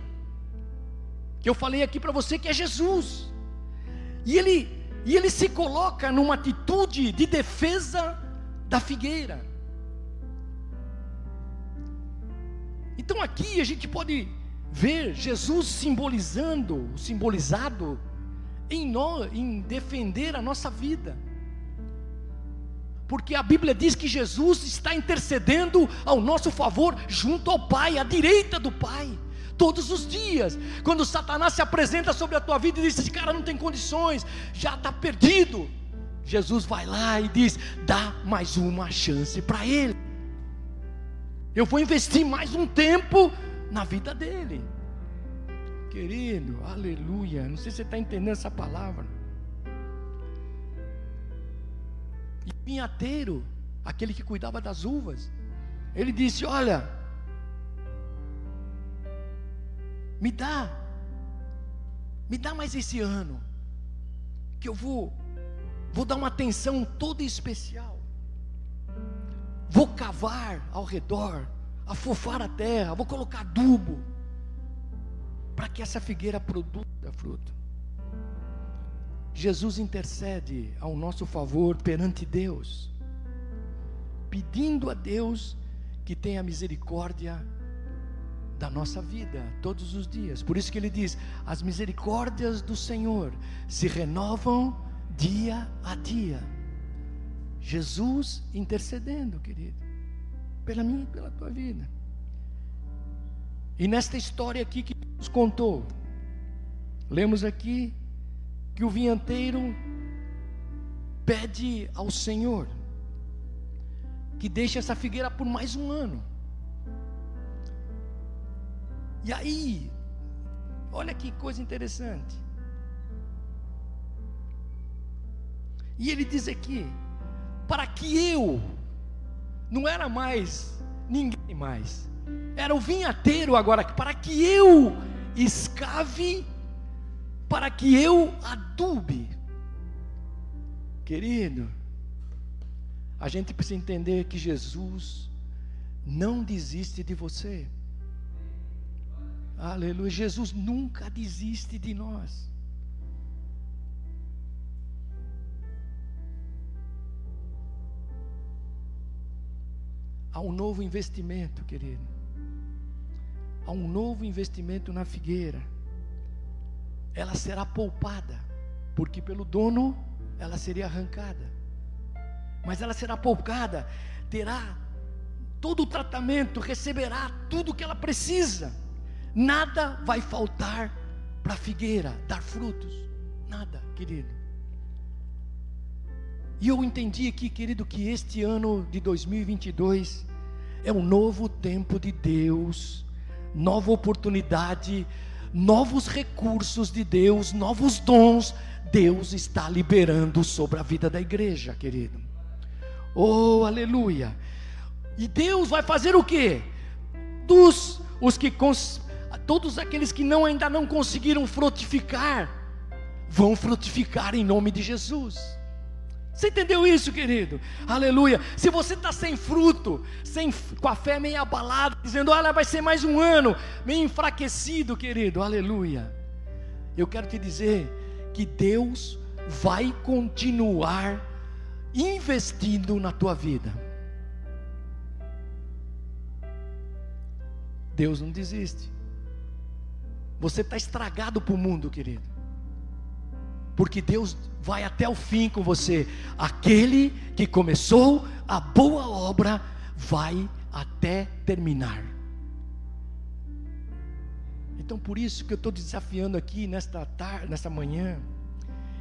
que eu falei aqui para você que é Jesus, e ele, e ele se coloca numa atitude de defesa da figueira. Então aqui a gente pode ver Jesus simbolizando, simbolizado em nós, em defender a nossa vida. Porque a Bíblia diz que Jesus está intercedendo ao nosso favor junto ao Pai, à direita do Pai, todos os dias. Quando Satanás se apresenta sobre a tua vida e diz: Esse cara não tem condições, já está perdido. Jesus vai lá e diz: Dá mais uma chance para ele. Eu vou investir mais um tempo na vida dele. Querido, aleluia. Não sei se você está entendendo essa palavra. E vinhateiro, aquele que cuidava das uvas, ele disse: Olha, me dá, me dá mais esse ano, que eu vou, vou dar uma atenção toda especial. Vou cavar ao redor, afofar a terra, vou colocar adubo para que essa figueira produza fruto. Jesus intercede ao nosso favor perante Deus, pedindo a Deus que tenha misericórdia da nossa vida todos os dias. Por isso que ele diz: as misericórdias do Senhor se renovam dia a dia. Jesus intercedendo, querido, pela minha e pela tua vida. E nesta história aqui que nos contou, lemos aqui que o vinhanteiro pede ao Senhor que deixe essa figueira por mais um ano. E aí, olha que coisa interessante. E ele diz aqui: para que eu, não era mais ninguém mais, era o vinhateiro agora, para que eu escave, para que eu adube. Querido, a gente precisa entender que Jesus não desiste de você. Aleluia. Jesus nunca desiste de nós. Há um novo investimento, querido a um novo investimento na figueira. Ela será poupada, porque pelo dono ela seria arrancada. Mas ela será poupada, terá todo o tratamento, receberá tudo o que ela precisa. Nada vai faltar para a figueira dar frutos. Nada, querido. E eu entendi aqui, querido, que este ano de 2022 é um novo tempo de Deus nova oportunidade, novos recursos de Deus, novos dons, Deus está liberando sobre a vida da igreja, querido. Oh, aleluia! E Deus vai fazer o que? Dos os que todos aqueles que não ainda não conseguiram frutificar, vão frutificar em nome de Jesus. Você entendeu isso, querido? Aleluia. Se você está sem fruto, sem, com a fé meio abalada, dizendo, olha, vai ser mais um ano, meio enfraquecido, querido, aleluia. Eu quero te dizer que Deus vai continuar investindo na tua vida. Deus não desiste. Você está estragado para o mundo, querido porque Deus vai até o fim com você. Aquele que começou a boa obra vai até terminar. Então, por isso que eu estou desafiando aqui nesta tarde, nesta manhã,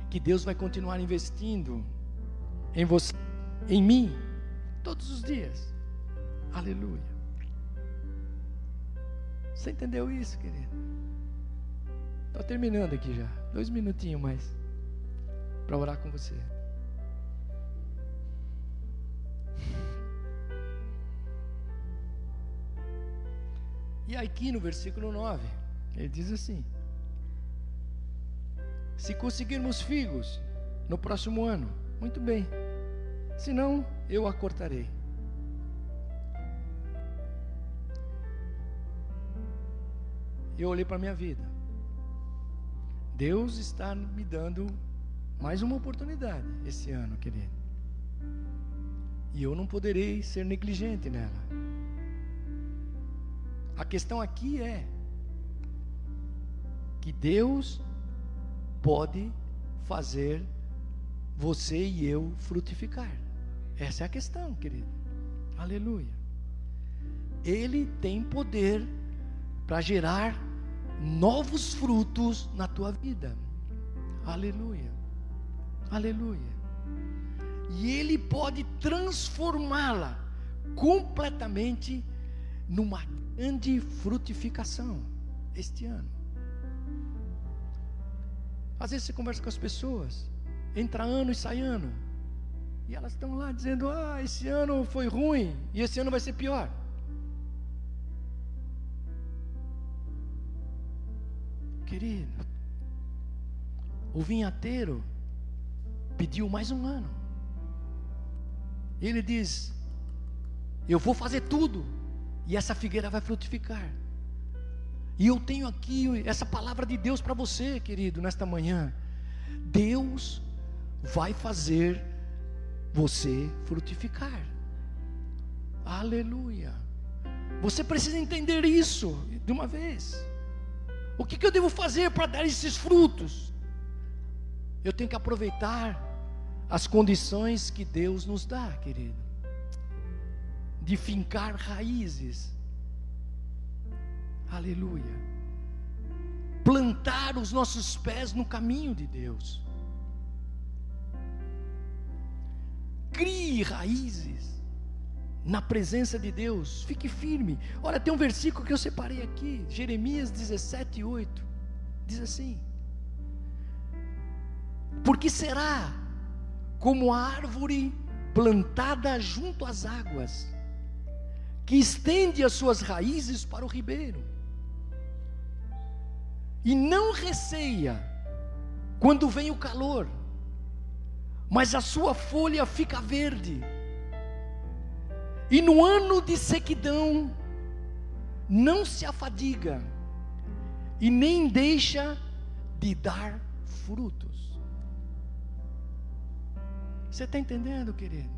que Deus vai continuar investindo em você, em mim, todos os dias. Aleluia. Você entendeu isso, querido? Estou terminando aqui já. Dois minutinhos mais. Para orar com você. E aqui no versículo 9, ele diz assim: Se conseguirmos figos no próximo ano, muito bem. Senão, eu a cortarei. Eu olhei para a minha vida. Deus está me dando mais uma oportunidade esse ano, querido. E eu não poderei ser negligente nela. A questão aqui é que Deus pode fazer você e eu frutificar. Essa é a questão, querido. Aleluia. Ele tem poder para gerar novos frutos na tua vida. Aleluia. Aleluia. E ele pode transformá-la completamente numa grande frutificação este ano. Às vezes você conversa com as pessoas, entra ano e sai ano. E elas estão lá dizendo: Ah, esse ano foi ruim e esse ano vai ser pior. Querido, o vinhateiro pediu mais um ano. Ele diz: Eu vou fazer tudo, e essa figueira vai frutificar. E eu tenho aqui essa palavra de Deus para você, querido, nesta manhã. Deus vai fazer você frutificar. Aleluia. Você precisa entender isso de uma vez. O que, que eu devo fazer para dar esses frutos? Eu tenho que aproveitar as condições que Deus nos dá, querido, de fincar raízes. Aleluia. Plantar os nossos pés no caminho de Deus. Crie raízes na presença de Deus, fique firme. Olha, tem um versículo que eu separei aqui, Jeremias 17, 8. Diz assim: Porque será como a árvore plantada junto às águas, que estende as suas raízes para o ribeiro, e não receia quando vem o calor, mas a sua folha fica verde, e no ano de sequidão não se afadiga, e nem deixa de dar frutos. Você está entendendo, querido?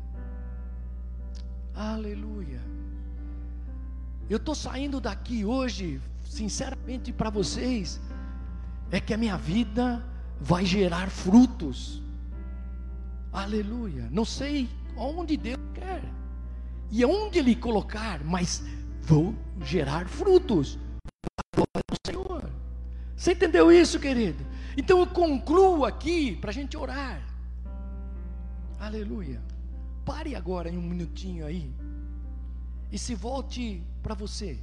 Aleluia. Eu estou saindo daqui hoje, sinceramente para vocês, é que a minha vida vai gerar frutos. Aleluia. Não sei onde Deus quer e aonde Ele colocar, mas vou gerar frutos. Senhor. Você entendeu isso, querido? Então eu concluo aqui para a gente orar. Aleluia. Pare agora em um minutinho aí. E se volte para você.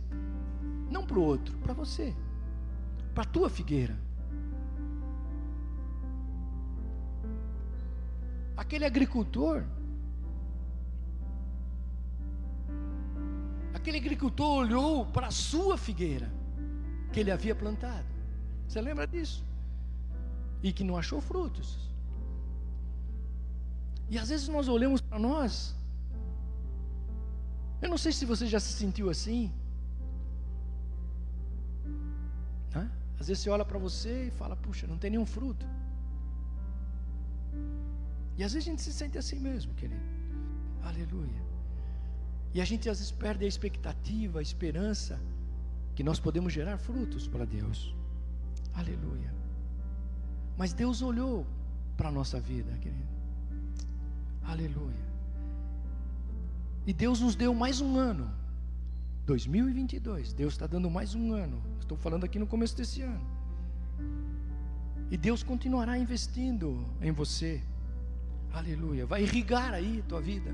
Não para o outro, para você. Para a tua figueira. Aquele agricultor. Aquele agricultor olhou para a sua figueira que ele havia plantado. Você lembra disso? E que não achou frutos. E às vezes nós olhamos para nós. Eu não sei se você já se sentiu assim. Né? Às vezes você olha para você e fala: Puxa, não tem nenhum fruto. E às vezes a gente se sente assim mesmo, querido. Aleluia. E a gente às vezes perde a expectativa, a esperança que nós podemos gerar frutos para Deus. Aleluia. Mas Deus olhou para a nossa vida, querido. Aleluia. E Deus nos deu mais um ano. 2022. Deus está dando mais um ano. Estou falando aqui no começo desse ano. E Deus continuará investindo em você. Aleluia. Vai irrigar aí a tua vida.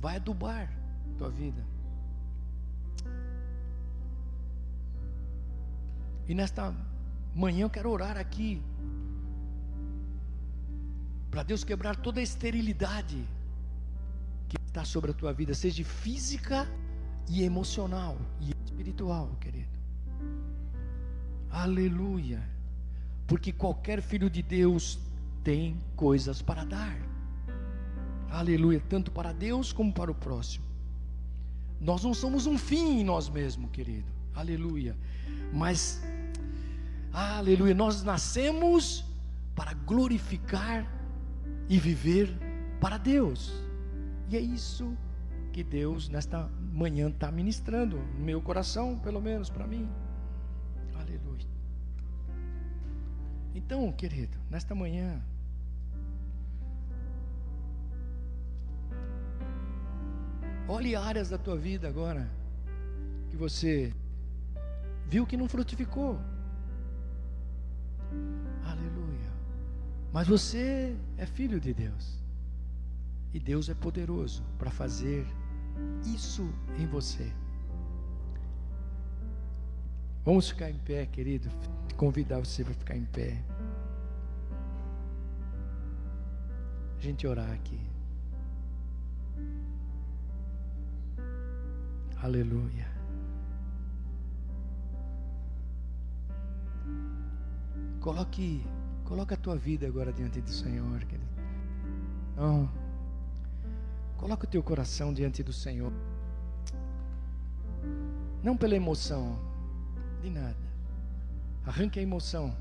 Vai adubar a tua vida. E nesta manhã eu quero orar aqui. Para Deus quebrar toda a esterilidade que está sobre a tua vida, seja física e emocional e espiritual, querido. Aleluia. Porque qualquer filho de Deus tem coisas para dar. Aleluia, tanto para Deus como para o próximo. Nós não somos um fim em nós mesmos, querido. Aleluia. Mas Aleluia. Nós nascemos para glorificar e viver para Deus. E é isso que Deus nesta manhã está ministrando no meu coração, pelo menos para mim. Aleluia. Então, querido, nesta manhã, olhe áreas da tua vida agora que você viu que não frutificou. Mas você é filho de Deus. E Deus é poderoso para fazer isso em você. Vamos ficar em pé, querido. Convidar você para ficar em pé. A gente orar aqui. Aleluia. Coloque, coloque a tua vida agora diante do Senhor, querido. Não. Coloque o teu coração diante do Senhor. Não pela emoção, de nada. Arranque a emoção.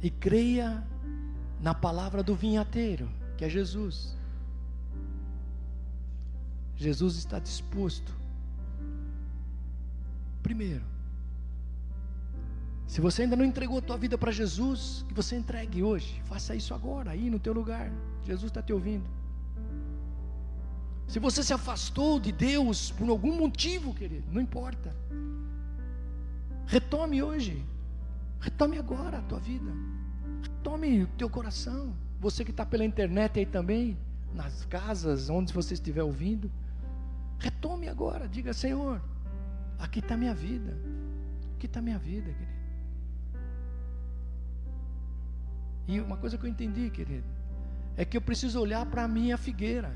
E creia na palavra do vinhateiro, que é Jesus. Jesus está disposto Primeiro, se você ainda não entregou a tua vida para Jesus, que você entregue hoje. Faça isso agora, aí no teu lugar. Jesus está te ouvindo. Se você se afastou de Deus por algum motivo, querido, não importa. Retome hoje. Retome agora a tua vida. Retome o teu coração. Você que está pela internet aí também, nas casas, onde você estiver ouvindo. Retome agora. Diga, Senhor, Aqui está minha vida. Aqui está minha vida, querido. E uma coisa que eu entendi, querido, é que eu preciso olhar para a minha figueira.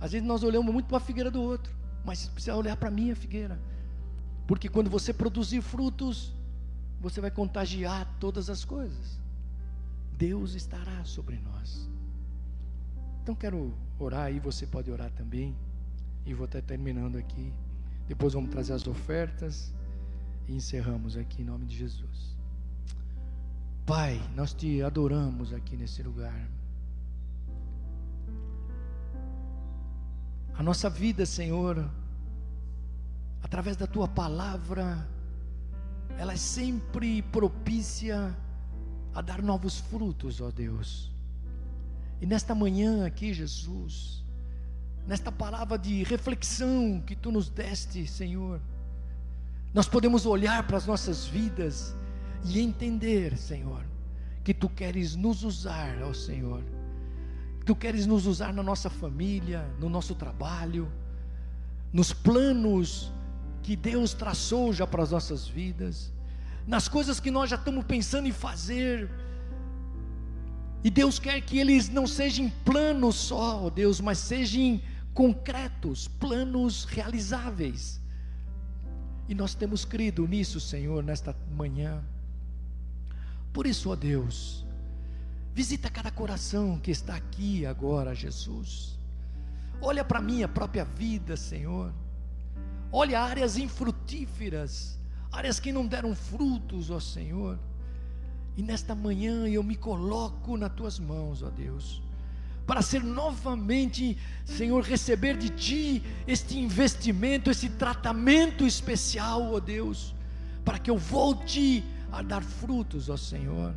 Às vezes nós olhamos muito para a figueira do outro, mas precisa olhar para a minha figueira. Porque quando você produzir frutos, você vai contagiar todas as coisas. Deus estará sobre nós. Então quero orar e você pode orar também. E vou estar terminando aqui. Depois vamos trazer as ofertas e encerramos aqui em nome de Jesus. Pai, nós te adoramos aqui nesse lugar. A nossa vida, Senhor, através da tua palavra, ela é sempre propícia a dar novos frutos, ó Deus. E nesta manhã aqui, Jesus, nesta palavra de reflexão que tu nos deste, Senhor, nós podemos olhar para as nossas vidas e entender, Senhor, que tu queres nos usar, ó Senhor. Tu queres nos usar na nossa família, no nosso trabalho, nos planos que Deus traçou já para as nossas vidas, nas coisas que nós já estamos pensando em fazer. E Deus quer que eles não sejam planos só, ó Deus, mas sejam concretos, planos realizáveis. E nós temos crido nisso, Senhor, nesta manhã. Por isso, ó Deus, visita cada coração que está aqui agora, Jesus. Olha para a minha própria vida, Senhor. Olha áreas infrutíferas, áreas que não deram frutos, ó Senhor. E nesta manhã eu me coloco nas tuas mãos, ó Deus para ser novamente, Senhor, receber de Ti este investimento, esse tratamento especial, ó Deus, para que eu volte a dar frutos, ó Senhor,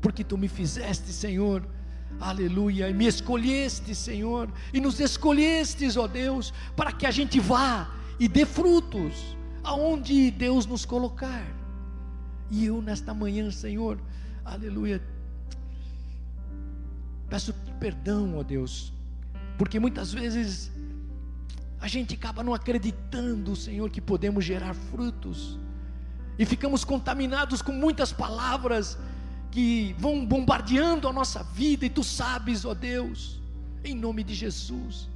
porque Tu me fizeste, Senhor, aleluia, e me escolheste, Senhor, e nos escolhestes, ó Deus, para que a gente vá e dê frutos, aonde Deus nos colocar. E eu nesta manhã, Senhor, aleluia, peço perdão, ó Deus, porque muitas vezes a gente acaba não acreditando, Senhor, que podemos gerar frutos, e ficamos contaminados com muitas palavras que vão bombardeando a nossa vida, e tu sabes, ó Deus, em nome de Jesus,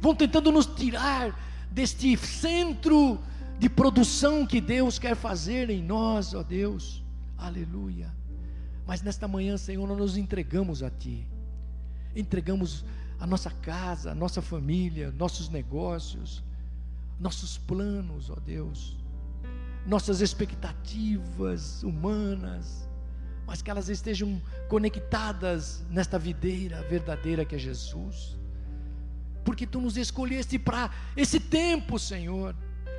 vão tentando nos tirar deste centro de produção que Deus quer fazer em nós, ó Deus. Aleluia. Mas nesta manhã, Senhor, nós nos entregamos a Ti. Entregamos a nossa casa, a nossa família, nossos negócios, nossos planos, ó Deus. Nossas expectativas humanas, mas que elas estejam conectadas nesta videira verdadeira que é Jesus. Porque tu nos escolheste para esse tempo, Senhor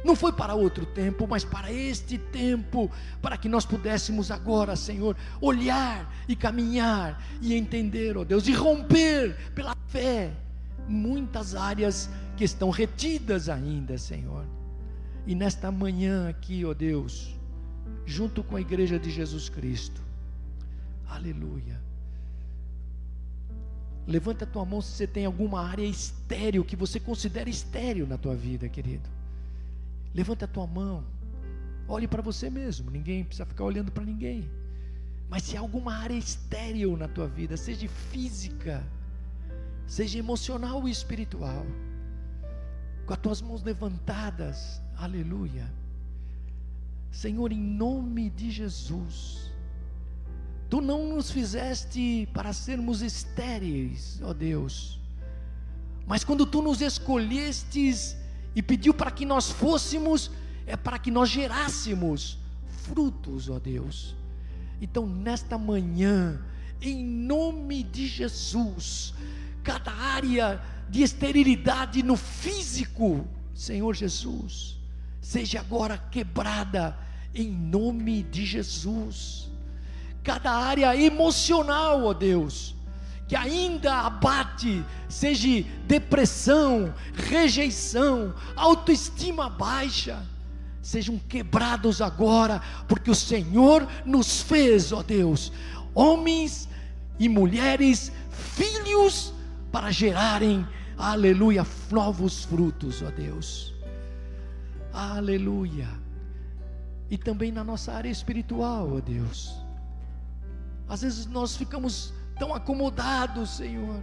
não foi para outro tempo, mas para este tempo, para que nós pudéssemos agora, Senhor, olhar e caminhar e entender, ó Deus, e romper pela fé muitas áreas que estão retidas ainda, Senhor. E nesta manhã aqui, ó Deus, junto com a igreja de Jesus Cristo, aleluia. Levanta a tua mão se você tem alguma área estéril que você considera estéril na tua vida, querido. Levanta a tua mão. Olhe para você mesmo. Ninguém precisa ficar olhando para ninguém. Mas se há alguma área estéril na tua vida, seja física, seja emocional ou espiritual, com as tuas mãos levantadas, aleluia. Senhor, em nome de Jesus, Tu não nos fizeste para sermos estéreis, ó Deus, mas quando Tu nos escolhestes, e pediu para que nós fôssemos, é para que nós gerássemos frutos, ó Deus. Então, nesta manhã, em nome de Jesus, cada área de esterilidade no físico, Senhor Jesus, seja agora quebrada em nome de Jesus. Cada área emocional, ó Deus, que ainda abate, seja depressão, rejeição, autoestima baixa, sejam quebrados agora, porque o Senhor nos fez, ó Deus, homens e mulheres, filhos, para gerarem, aleluia, novos frutos, ó Deus, aleluia, e também na nossa área espiritual, ó Deus, às vezes nós ficamos tão acomodados, Senhor.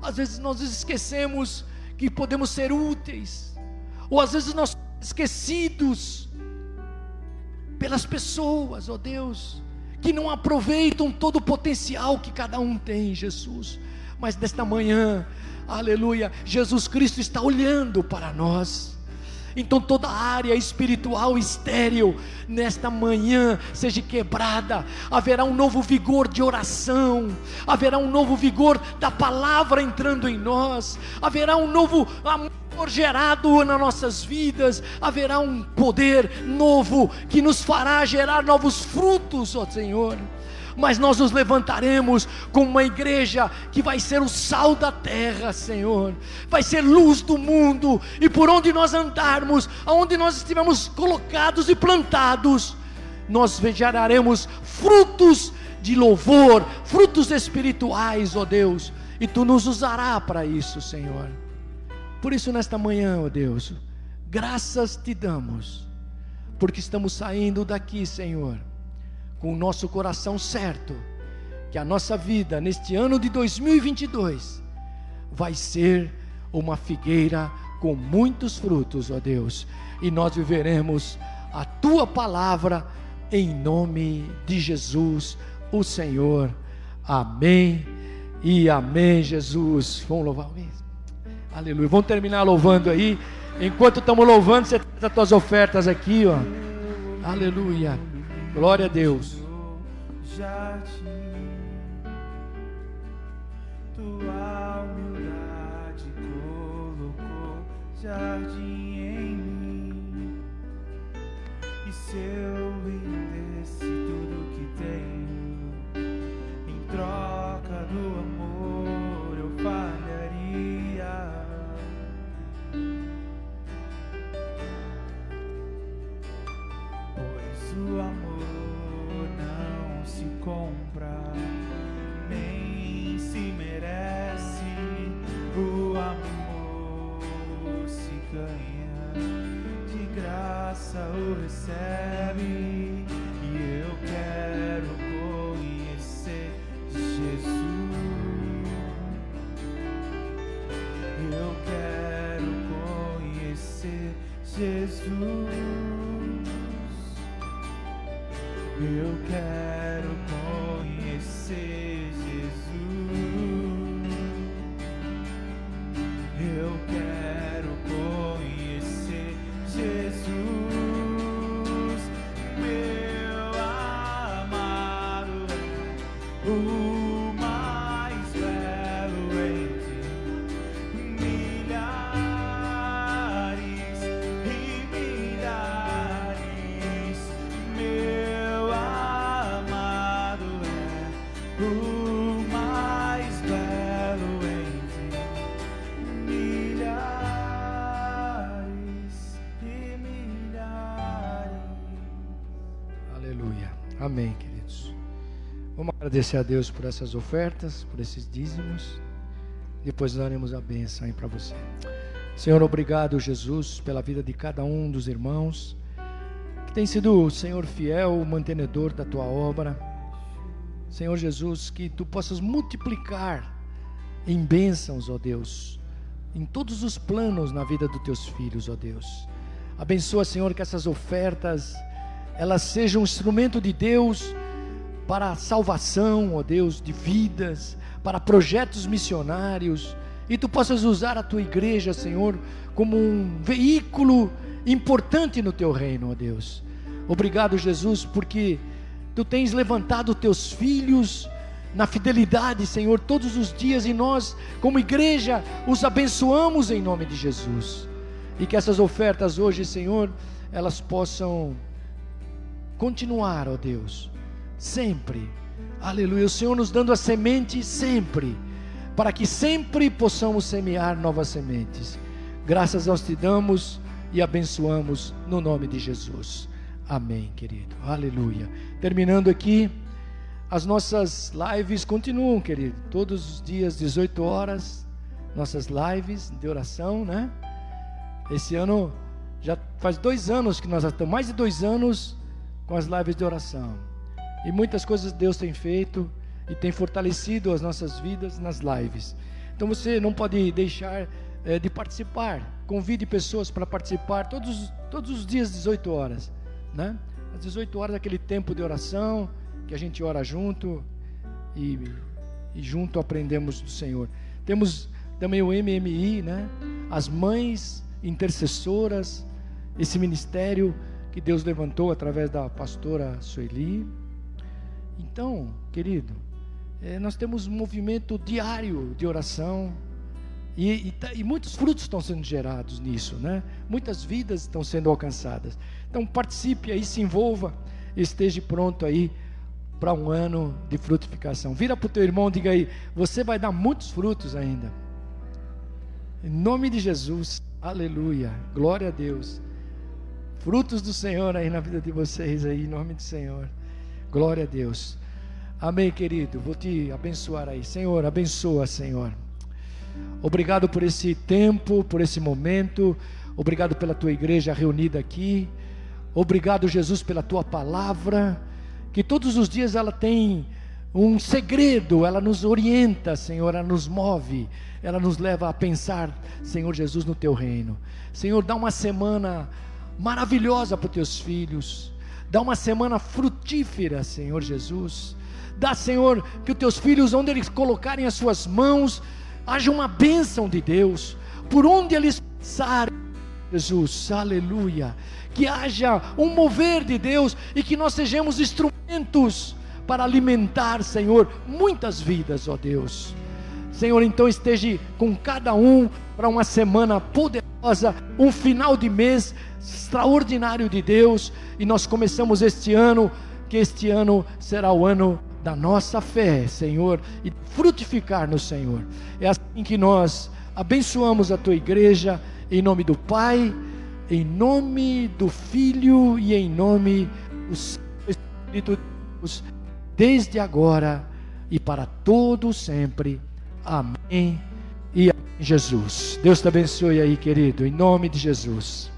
Às vezes nós esquecemos que podemos ser úteis, ou às vezes nós esquecidos pelas pessoas, ó Deus, que não aproveitam todo o potencial que cada um tem, Jesus. Mas nesta manhã, aleluia, Jesus Cristo está olhando para nós então toda área espiritual estéril nesta manhã seja quebrada. Haverá um novo vigor de oração, haverá um novo vigor da palavra entrando em nós, haverá um novo amor gerado nas nossas vidas, haverá um poder novo que nos fará gerar novos frutos, ó Senhor mas nós nos levantaremos como uma igreja que vai ser o sal da terra, Senhor, vai ser luz do mundo, e por onde nós andarmos, aonde nós estivermos colocados e plantados, nós geraremos frutos de louvor, frutos espirituais, ó Deus, e tu nos usará para isso, Senhor. Por isso, nesta manhã, ó Deus, graças te damos, porque estamos saindo daqui, Senhor com o nosso coração certo que a nossa vida neste ano de 2022 vai ser uma figueira com muitos frutos, ó Deus, e nós viveremos a tua palavra em nome de Jesus, o Senhor. Amém e amém, Jesus. Vamos louvar mesmo. Aleluia. Vamos terminar louvando aí. Enquanto estamos louvando, você traz as tuas ofertas aqui, ó. Aleluia. Glória a Deus. Tua humildade colocou jardim em mim, e se percebe e eu quero conhecer Jesus. Eu quero conhecer Jesus. Agradecer a Deus por essas ofertas, por esses dízimos. Depois daremos a bênção aí para você. Senhor, obrigado, Jesus, pela vida de cada um dos irmãos que tem sido, Senhor, fiel, mantenedor da tua obra. Senhor Jesus, que tu possas multiplicar em bênçãos, ó Deus, em todos os planos na vida dos teus filhos, ó Deus. Abençoa, Senhor, que essas ofertas elas sejam um instrumento de Deus para a salvação, ó Deus, de vidas, para projetos missionários, e tu possas usar a tua igreja, Senhor, como um veículo importante no teu reino, ó Deus. Obrigado, Jesus, porque tu tens levantado teus filhos na fidelidade, Senhor, todos os dias, e nós, como igreja, os abençoamos em nome de Jesus. E que essas ofertas hoje, Senhor, elas possam continuar, ó Deus, sempre. Aleluia. O Senhor nos dando a semente sempre, para que sempre possamos semear novas sementes. Graças nós te damos e abençoamos no nome de Jesus. Amém, querido. Aleluia. Terminando aqui, as nossas lives continuam, querido. Todos os dias, 18 horas, nossas lives de oração, né? Esse ano já faz dois anos que nós estamos, mais de dois anos com as lives de oração. E muitas coisas Deus tem feito e tem fortalecido as nossas vidas nas lives. Então você não pode deixar eh, de participar. Convide pessoas para participar todos, todos os dias, 18 horas. Né? Às 18 horas, aquele tempo de oração, que a gente ora junto e, e junto aprendemos do Senhor. Temos também o MMI, né? as mães intercessoras, esse ministério que Deus levantou através da pastora Sueli. Então, querido, eh, nós temos um movimento diário de oração e, e, tá- e muitos frutos estão sendo gerados nisso, né? Muitas vidas estão sendo alcançadas. Então, participe aí, se envolva, esteja pronto aí para um ano de frutificação. Vira para o teu irmão, diga aí, você vai dar muitos frutos ainda. Em nome de Jesus, aleluia, glória a Deus. Frutos do Senhor aí na vida de vocês aí, em nome do Senhor. Glória a Deus. Amém, querido. Vou te abençoar aí. Senhor, abençoa, Senhor. Obrigado por esse tempo, por esse momento. Obrigado pela tua igreja reunida aqui. Obrigado, Jesus, pela tua palavra, que todos os dias ela tem um segredo, ela nos orienta, Senhor, ela nos move, ela nos leva a pensar, Senhor Jesus, no teu reino. Senhor, dá uma semana maravilhosa para os teus filhos, dá uma semana frutífera, Senhor Jesus. Dá, Senhor, que os teus filhos, onde eles colocarem as suas mãos, haja uma bênção de Deus, por onde eles passarem. Jesus, aleluia. Que haja um mover de Deus e que nós sejamos instrumentos para alimentar, Senhor, muitas vidas, ó Deus. Senhor, então esteja com cada um para uma semana poderosa, um final de mês extraordinário de Deus, e nós começamos este ano, que este ano será o ano da nossa fé, Senhor, e frutificar no Senhor. É assim que nós abençoamos a tua igreja, em nome do Pai, em nome do Filho e em nome do Espírito de Deus, desde agora e para todo sempre. Amém. E Jesus. Deus te abençoe aí, querido, em nome de Jesus.